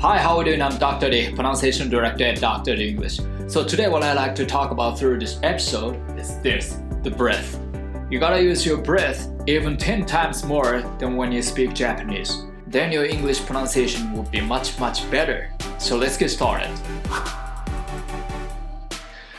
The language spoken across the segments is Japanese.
Hi, how are you doing? I'm Dr. D, pronunciation director at Dr. D English. So today what I like to talk about through this episode is this, the breath. You gotta use your breath even 10 times more than when you speak Japanese. Then your English pronunciation will be much much better. So let's get started.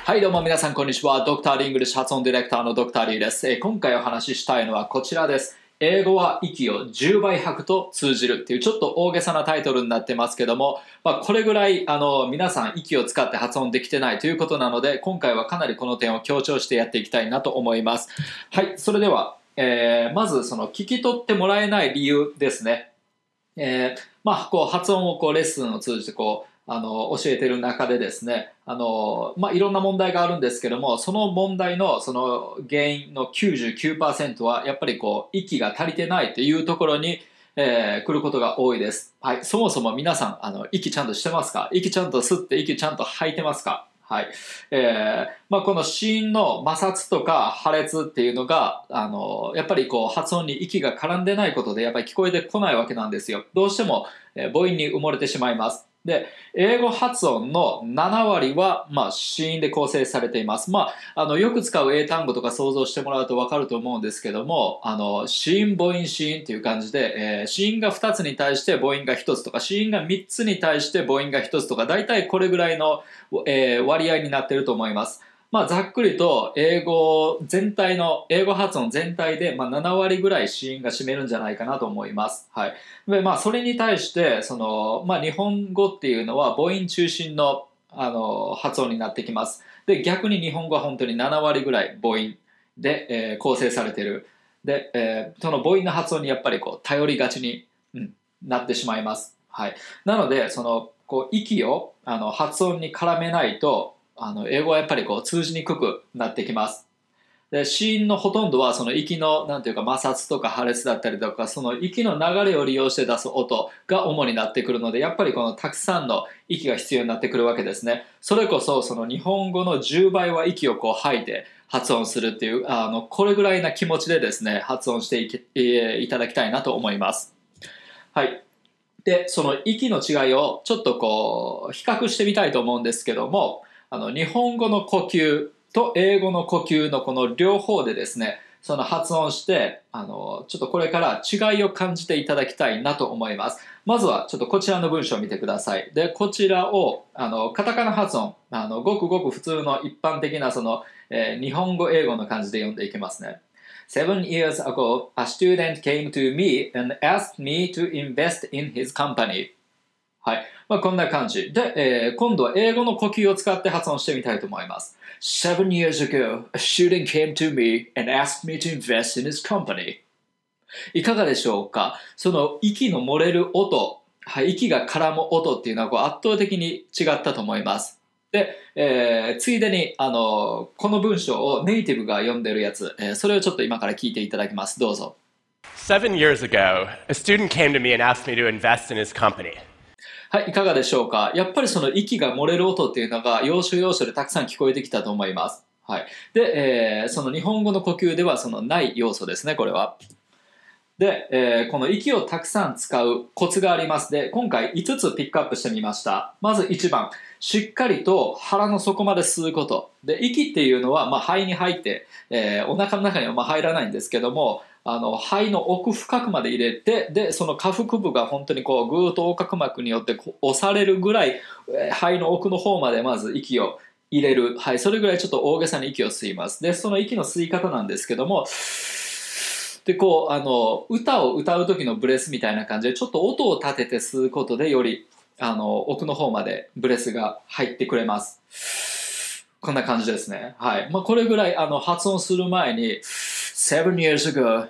はいどうも皆さんこんにちは。ドクターリングリッシュ発音ディレクターのドクターリーです。えー今回お話ししたいのはこちらです。 英語は息を10倍吐くと通じるっていうちょっと大げさなタイトルになってますけども、まあ、これぐらいあの皆さん息を使って発音できてないということなので今回はかなりこの点を強調してやっていきたいなと思います。はい、それでは、えーまずその聞き取ってもらえない理由ですね。えーまあ、こう発音をこうレッスンを通じてこうあの教えてる中でですねあの、まあ、いろんな問題があるんですけどもその問題のその原因の99%はやっぱりこう息が足りてないというところに、えー来ることが多いです、はい、そもそも皆さんあの息ちゃんとしてますか？息ちゃんと吸って息ちゃんと吐いてますか？はい。えーまあ、この子音の摩擦とか破裂っていうのがあのやっぱりこう発音に息が絡んでないことでやっぱり聞こえてこないわけなんですよ。どうしても、えー母音に埋もれてしまいます。で英語発音の7割は、まあ、子音で構成されています、まあ、あのよく使う英単語とか想像してもらうとわかると思うんですけどもあの子音母音子音っていう感じで、えー子音が2つに対して母音が1つとか子音が3つに対して母音が1つとか大体これぐらいの、えー割合になってると思います。まあ、ざっくりと英語全体の英語発音全体で、まあ、7割ぐらい子音が占めるんじゃないかなと思います。はい。で、まあ、それに対して、その、まあ、日本語っていうのは母音中心の、あの、発音になってきます。で、逆に日本語は本当に7割ぐらい母音で、えー構成されてる。で、えーその母音の発音にやっぱりこう、頼りがちに、うん、なってしまいます。はい。なので、その、こう、息を、あの、発音に絡めないと、あの英語はやっぱりこう通じにくくなってきます。で子音のほとんどはその息のなんていうか摩擦とか破裂だったりとかその息の流れを利用して出す音が主になってくるのでやっぱりこのたくさんの息が必要になってくるわけですね。それこそその日本語の10倍は息をこう吐いて発音するっていうあのこれぐらいな気持ちでですね発音していけえーいただきたいなと思います。はい。でその息の違いをちょっとこう比較してみたいと思うんですけどもあの日本語の呼吸と英語の呼吸のこの両方でですねその発音してあのちょっとこれから違いを感じていただきたいなと思います。まずはちょっとこちらの文章を見てください。でこちらをあのカタカナ発音あのごくごく普通の一般的なその、えー日本語英語の感じで読んでいきますね。Seven years ago, a student came to me and asked me to invest in his company. はい。まあ、こんな感じ。で、えー今度は英語の呼吸を使って発音してみたいと思います。Seven years ago, a student came to me and asked me to invest in his company. いかがでしょうか？その息の漏れる音、はい、息が絡む音っていうのはこう圧倒的に違ったと思います。で、えーついでに、あの、この文章をネイティブが読んでるやつ、えーそれをちょっと今から聞いていただきます。どうぞ。Seven years ago, a student came to me and asked me to invest in his company. はい、いかがでしょうか？やっぱりその息が漏れる音っていうのが要所要所でたくさん聞こえてきたと思います。はい。で、えーその日本語の呼吸ではそのない要素ですね、これは。で、えーこの息をたくさん使うコツがあります。で、今回5つピックアップしてみました。まず1番、しっかりと腹の底まで吸うこと。で、息っていうのは、まあ、肺に入って、えーお腹の中にはまあ入らないんですけども、あの肺の奥深くまで入れてでその下腹部が本当にこうぐーっと横隔膜によって押されるぐらい肺の奥の方までまず息を入れる、はい、それぐらいちょっと大げさに息を吸いますでその息の吸い方なんですけどもでこうあの歌を歌う時のブレスみたいな感じでちょっと音を立てて吸うことでよりあの奥の方までブレスが入ってくれます。こんな感じですね。はい、まあ、これぐらいあの発音する前に Seven years ago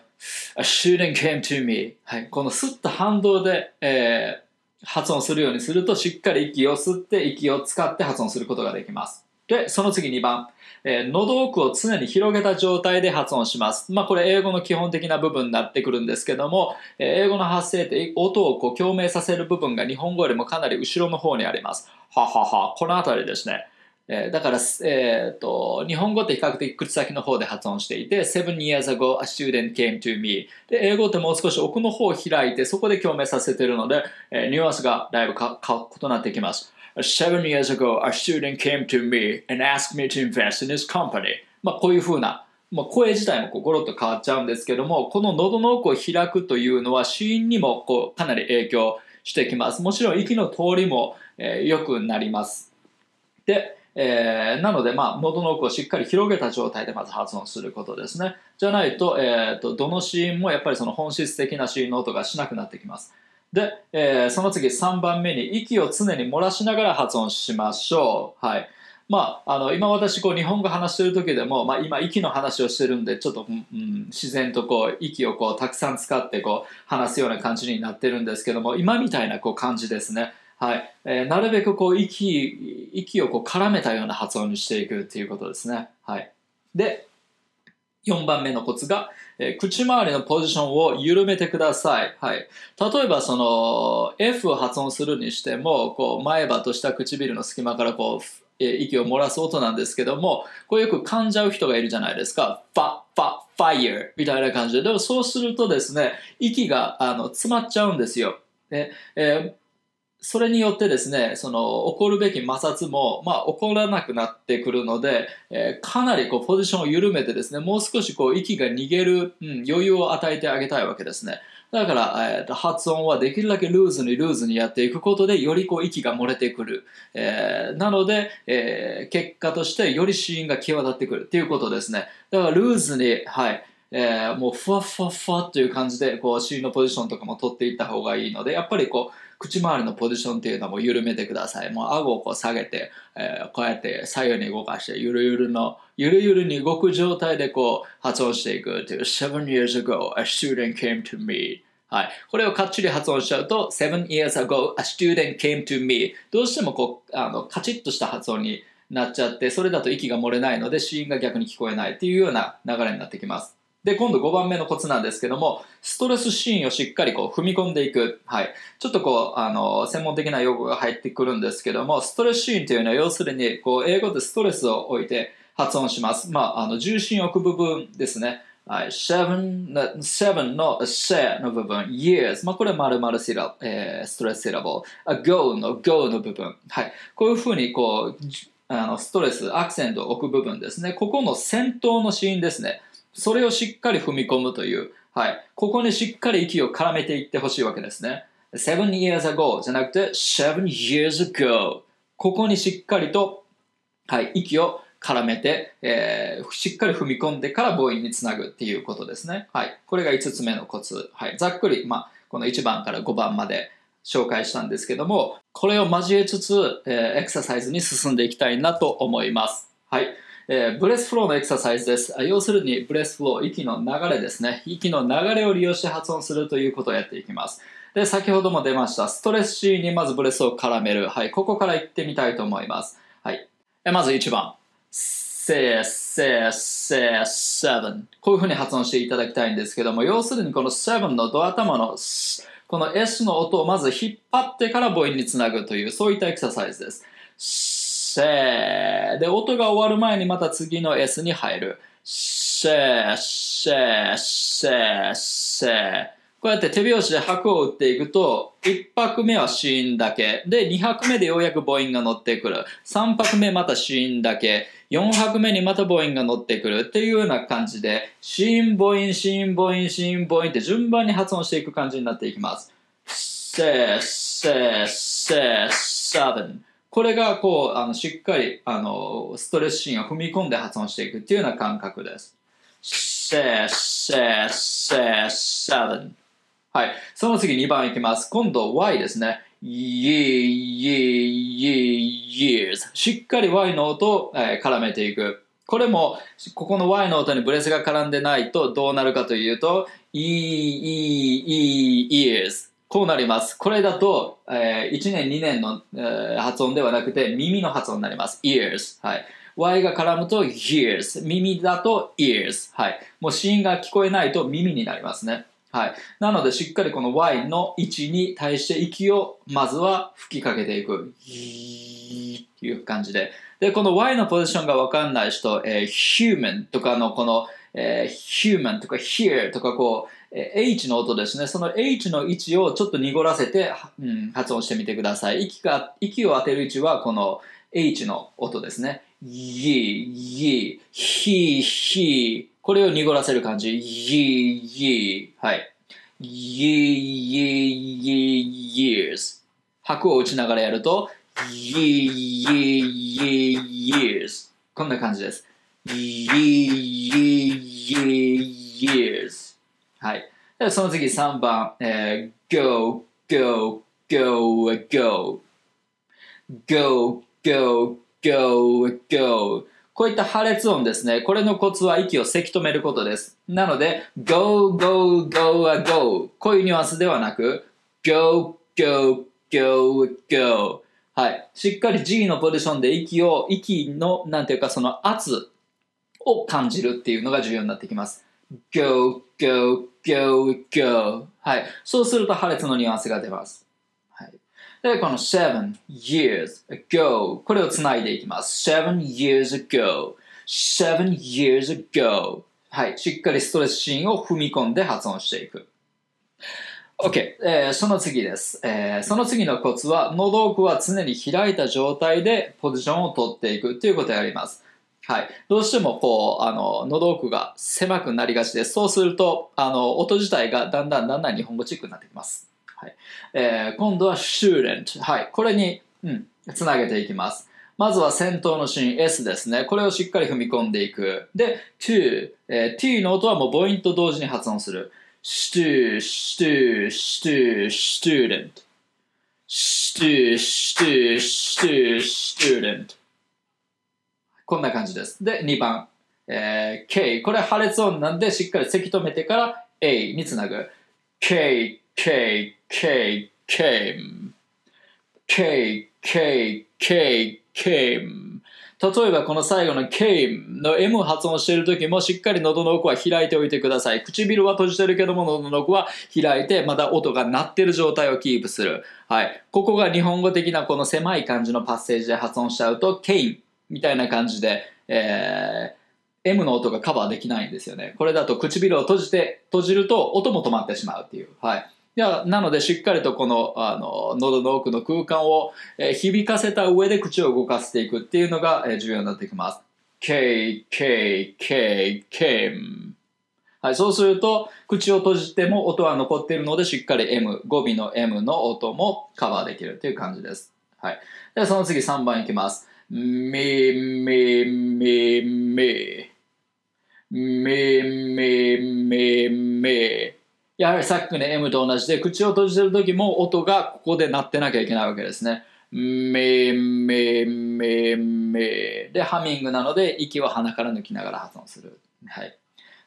a student came to me. はい、この吸っと反動で、えー発音するようにするとしっかり息を吸って息を使って発音することができます。でその次2番えー喉奥を常に広げた状態で発音します。まあこれ英語の基本的な部分になってくるんですけども、えー英語の発声って音をこう共鳴させる部分が日本語よりもかなり後ろの方にあります。ははは、この辺りですね。えーだから、えー、と日本語って比較的口先の方で発音していて Seven years ago a student came to me で英語ってもう少し奥の方を開いてそこで共鳴させてるので、えーニュアンスがだいぶかか異なってきます Seven years ago a student came to me and asked me to invest in his company. まあこういう風なまあ、声自体もこうゴロッと変わっちゃうんですけどもこの喉の奥を開くというのは死因にもこうかなり影響してきます。もちろん息の通りも、えーくなります。で、えーなので、まあ、喉の奥をしっかり広げた状態でまず発音することですね。じゃないと,、えー、とどのシーンもやっぱりその本質的なシーンの音がしなくなってきます。で、えーその次3番目に息を常に漏らしながら発音しましょうはいまあ、あの今私こう日本語話してる時でも、まあ、今息の話をしてるんでちょっと、うん自然とこう息をこうたくさん使ってこう話すような感じになってるんですけども今みたいなこう感じですね。はいえーなるべくこう息息をこう絡めたような発音にしていくっていうことですね。はい、で4番目のコツが、えー口周りのポジションを緩めてください。はい、例えばその F を発音するにしてもこう前歯と下唇の隙間からこうえー息を漏らす音なんですけどもこれよく噛んじゃう人がいるじゃないですか。ファ、ファ、ファイヤーみたいな感じで。でもそうするとですね、息があの詰まっちゃうんですよ。でえーそれによってですね、その起こるべき摩擦も、まあ、起こらなくなってくるので、えーかなりこうポジションを緩めてですね、もう少しこう息が逃げる、うん、余裕を与えてあげたいわけですね。だから、えーと発音はできるだけルーズにルーズにやっていくことで、よりこう息が漏れてくる。えーなので、えー結果としてより子音が際立ってくるっていうことですね。だからルーズに、はい。えーもうふわふわふわという感じでこう子音のポジションとかも取っていった方がいいのでやっぱりこう口周りのポジションっていうのも緩めてください。もう顎をこう下げて、えーこうやって左右に動かしてゆるゆるのゆるゆるに動く状態でこう発音していくっていう Seven years ago a student came to me. はい、これをかっちり発音しちゃうと Seven years ago a student came to me. どうしてもこうあのカチッとした発音になっちゃってそれだと息が漏れないので子音が逆に聞こえないっていうような流れになってきます。で今度5番目のコツなんですけどもストレスシーンをしっかりこう踏み込んでいく、はい、ちょっとこうあの専門的な用語が入ってくるんですけどもストレスシーンというのは要するにこう英語でストレスを置いて発音します、まあ、あの重心を置く部分ですね。はい、seven, seven の se の部分。years、まあ、これ丸々シラ、えーストレスシラボ。go の go の部分、はい、こういうふうにこうあのストレスアクセントを置く部分ですね。ここの先頭のシーンですね。それをしっかり踏み込むという、はい、ここにしっかり息を絡めていってほしいわけですね seven years ago じゃなくて seven years ago ここにしっかりと、はい、息を絡めて、えーしっかり踏み込んでから母音につなぐっていうことですね。はい。これが5つ目のコツ。はい。ざっくり、まあ、この1番から5番まで紹介したんですけども、これを交えつつ、えーエクササイズに進んでいきたいなと思います。はい。えー breath flow のエクササイズです。要するに、 breath flow、息の流れですね。息の流れを利用して発音するということをやっていきます。で、先ほども出ました、ストレス C にまずブレスを絡める。はい。ここから行ってみたいと思います。はい。まず1番。せせせ seven こういうふうに発音していただきたいんですけども要するにこの seven のド頭のこの S の音をまず引っ張ってから母音につなぐというそういったエクササイズですせーで音が終わる前にまた次の S に入るせせせせこうやって手拍子で拍を打っていくと、1拍目は子音だけ。で、2拍目でようやく母音が乗ってくる。3拍目また子音だけ。4拍目にまた母音が乗ってくるっていうような感じで、子音、母音、子音、母音、子音、母音って順番に発音していく感じになっていきます。せ、せ、せ、セブン。これがこう、あの、しっかり、あの、ストレスシーンを踏み込んで発音していくっていうような感覚です。せ、せ、せ、セブン。はい。その次2番いきます。今度 Y ですね。ye, ye, ye, years。しっかり Y の音を、え絡めていく。これも、ここの Y の音にブレスが絡んでないとどうなるかというと、e, e, e, years。こうなります。これだと、えー1年2年の、えー発音ではなくて耳の発音になります。ears。はい。Y が絡むと years。耳だと ears。はい。もう子音が聞こえないと耳になりますね。はい。なので、しっかりこの Y の位置に対して息をまずは吹きかけていく。っていう感じで。で、この Y のポジションがわかんない人、えー、human とかのこの、えー、human とか here とかこう、H の音ですね。その H の位置をちょっと濁らせて、うん、発音してみてください。息が、息を当てる位置はこの H の音ですね。ye, ye, he, he これを濁らせる感じ。ye, ye はい。ye, ye, ye, years 拍を打ちながらやると ye, ye, ye, years こんな感じです。ye, ye, ye, years はい。でその次3番、えー、go, go, go, go go, go, go, go こういった破裂音ですね。これのコツは息をせき止めることです。なので、go, go, go, go こういうニュアンスではなく、go, go, go, go はい。しっかり G のポジションで息を、息の、なんていうかその圧を感じるっていうのが重要になってきます。Go, go, go, go はい。そうすると破裂のニュアンスが出ます。はいで、この seven years ago これをつないでいきます。seven years ago seven years ago はい。しっかりストレスシーンを踏み込んで発音していく。OK、えー、その次です、えー、その次のコツは、喉奥は常に開いた状態でポジションを取っていくということをやります。はい。どうしても、こう、あの、喉奥が狭くなりがちです。そうすると、あの、音自体がだんだんだんだん日本語チックになってきます。はいえー、今度は student。はい。これに、うん、つなげていきます。まずは先頭のシーン S ですね。これをしっかり踏み込んでいく。で、to、えー、t の音はもう母音と同時に発音する。stu, stu, stu, student. stu, stu, stu, student. こんな感じです。で、2番。えー、K。これ破裂音なんでしっかりせき止めてから A につなぐ。K, K, K, came. K, K, K, 例えばこの最後の came の M 発音している時もしっかり喉の奥は開いておいてください。唇は閉じてるけども喉の奥は開いてまた音が鳴ってる状態をキープする。はい。ここが日本語的なこの狭い感じのパッセージで発音しちゃうと came みたいな感じで、えー、M の音がカバーできないんですよね。これだと唇を閉じて、閉じると音も止まってしまうっていう。はい。いやなのでしっかりとこのあの喉の奥の空間を、えー、響かせた上で口を動かしていくっていうのが、えー、重要になってきます。K, K, K, K はい、そうすると口を閉じても音は残っているのでしっかり M 語尾の M の音もカバーできるという感じです。はい、ではその次3番いきます。みみみみみみみみやはりさっきの M と同じで口を閉じてる時も音がここで鳴ってなきゃいけないわけですね。めめめめでハミングなので息を鼻から抜きながら発音する。はい。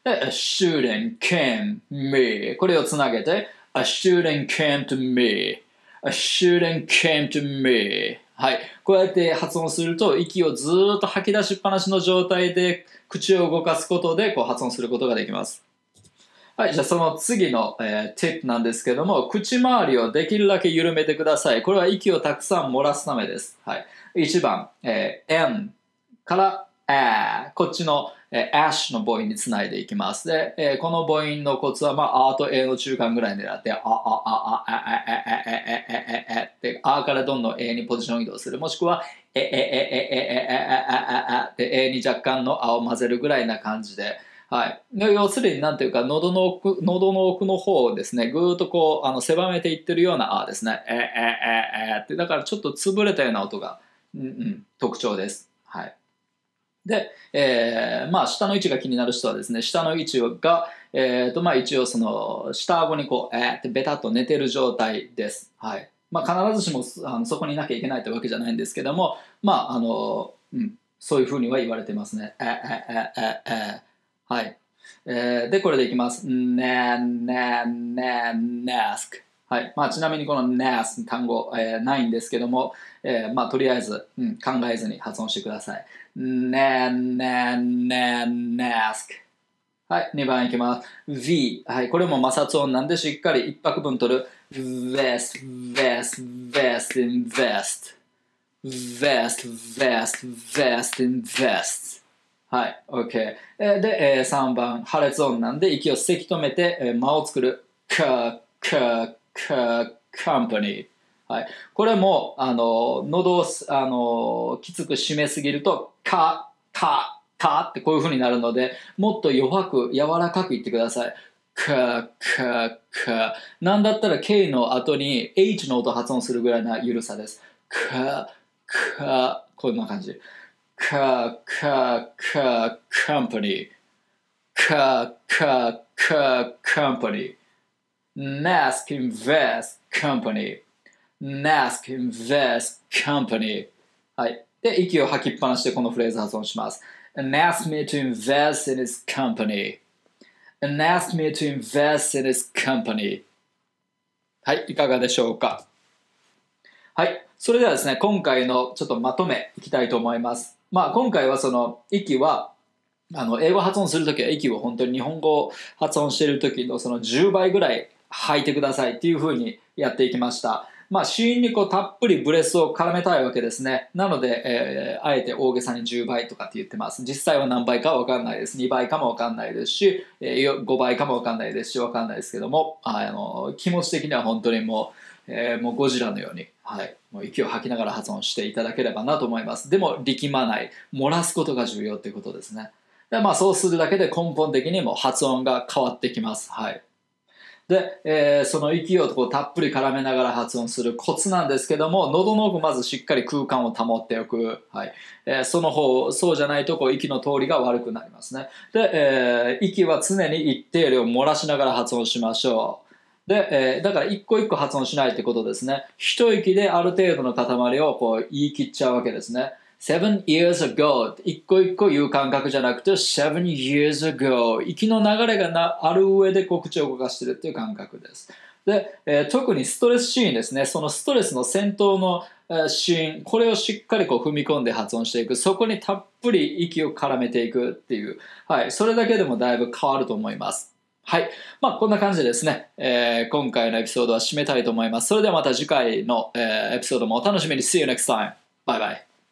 で、a student came me これをつなげて a student came to me a student came to me はい。こうやって発音すると息をずっと吐き出しっぱなしの状態で口を動かすことでこう発音することができます。はい、じゃあその次の、えー、ティップなんですけども、口周りをできるだけ緩めてください。これは息をたくさん漏らすためです。はい。1番、えー、M から A、こっちの、えー、ash の母音につないでいきます。で、えー、この母音のコツは、まあ、あと A の中間ぐらい狙って、あ、あ、あ、あ、あ、あ、あ、あ、あ、あ、あ、って、あからどんどん A にポジション移動する。もしくは、え、え、え、え、え、え、え、え、え、えで A に若干のあを混ぜるぐらいな感じで、はい、要するに何ていうか喉の奥喉の奥の方をですねぐーっとこうあの狭めていってるような「あ」ですね「ええええってだからちょっと潰れたような音が、うんうん、特徴です。はい、で、えー、まあ下の位置が気になる人はですね下の位置が、えーとまあ、一応その下顎にこう「えー」ってベタっと寝てる状態です。はいまあ、必ずしもあのそこにいなきゃいけないってわけじゃないんですけどもまああの、うん、そういうふうには言われてますね。ええええええはい。えー、で、これでいきます。な、な、な、なすく。はい。まあ、ちなみにこの nas 単語、えー、ないんですけども、えー、まあ、とりあえず、うん、考えずに発音してください。な、な、な、なすく。はい、2番いきます。V。はい、これも摩擦音なんでしっかり一拍分取る。vest, vest, vest, invest. vest, vest, vest, invest. はい、OK。で、3番、破裂音なんで息をせき止めて、間を作る。か、か、company。はい、これも、あの、喉をす、あの、きつく締めすぎると、か、か、かってこういう風になるので、もっと弱く、柔らかく言ってください。か、か、か。なんだったら K の後に H の音発音するぐらいな緩さです。か、か、こんな感じ。か、か、か、company。か、か、か、company。Nask Invest Company。Nask Invest Company。はい。で、息を吐きっぱなしでこのフレーズ発音します。And asked me to invest in his company. And asked me to invest in his company. はい、いかがでしょうか？はい、それではですね、今回のちょっとまとめいきたいと思います。まあ、今回はその息は、あの、英語発音するときは息を本当に日本語発音しているときのその10倍ぐらい吐いてくださいっていう風にやっていきました。まあ、子音にこうたっぷりブレスを絡めたいわけですね。なので、えーあえて大げさに10倍とかって言ってます。実際は何倍かは分かんないです。2倍かも分かんないですし、えー5倍かも分かんないですし、分かんないですけども、ああの気持ち的には本当にもう、えーもうゴジラのように、はい、もう息を吐きながら発音していただければなと思います。でも力まない、漏らすことが重要ということですね。でまあ、そうするだけで根本的にも発音が変わってきます。はい。で、えーその息をこうたっぷり絡めながら発音するコツなんですけども喉の奥まずしっかり空間を保っておく、はい。えーその方そうじゃないとこう息の通りが悪くなりますね。で、えー息は常に一定量漏らしながら発音しましょう。で、えーだから一個一個発音しないってことですね。一息である程度の塊をこう言い切っちゃうわけですね。Seven years ago 一個一個言う感覚じゃなくて seven years ago 息の流れがなある上でこう口を動かしてるっていう感覚ですで、えー特にストレスシーンですねそのストレスの先頭の、シーンこれをしっかりこう踏み込んで発音していくそこにたっぷり息を絡めていくっていう、はい、それだけでもだいぶ変わると思いますはい。まあ、こんな感じでですね、えー今回のエピソードは締めたいと思います。それではまた次回の、えーエピソードもお楽しみに。See you next time. Bye bye.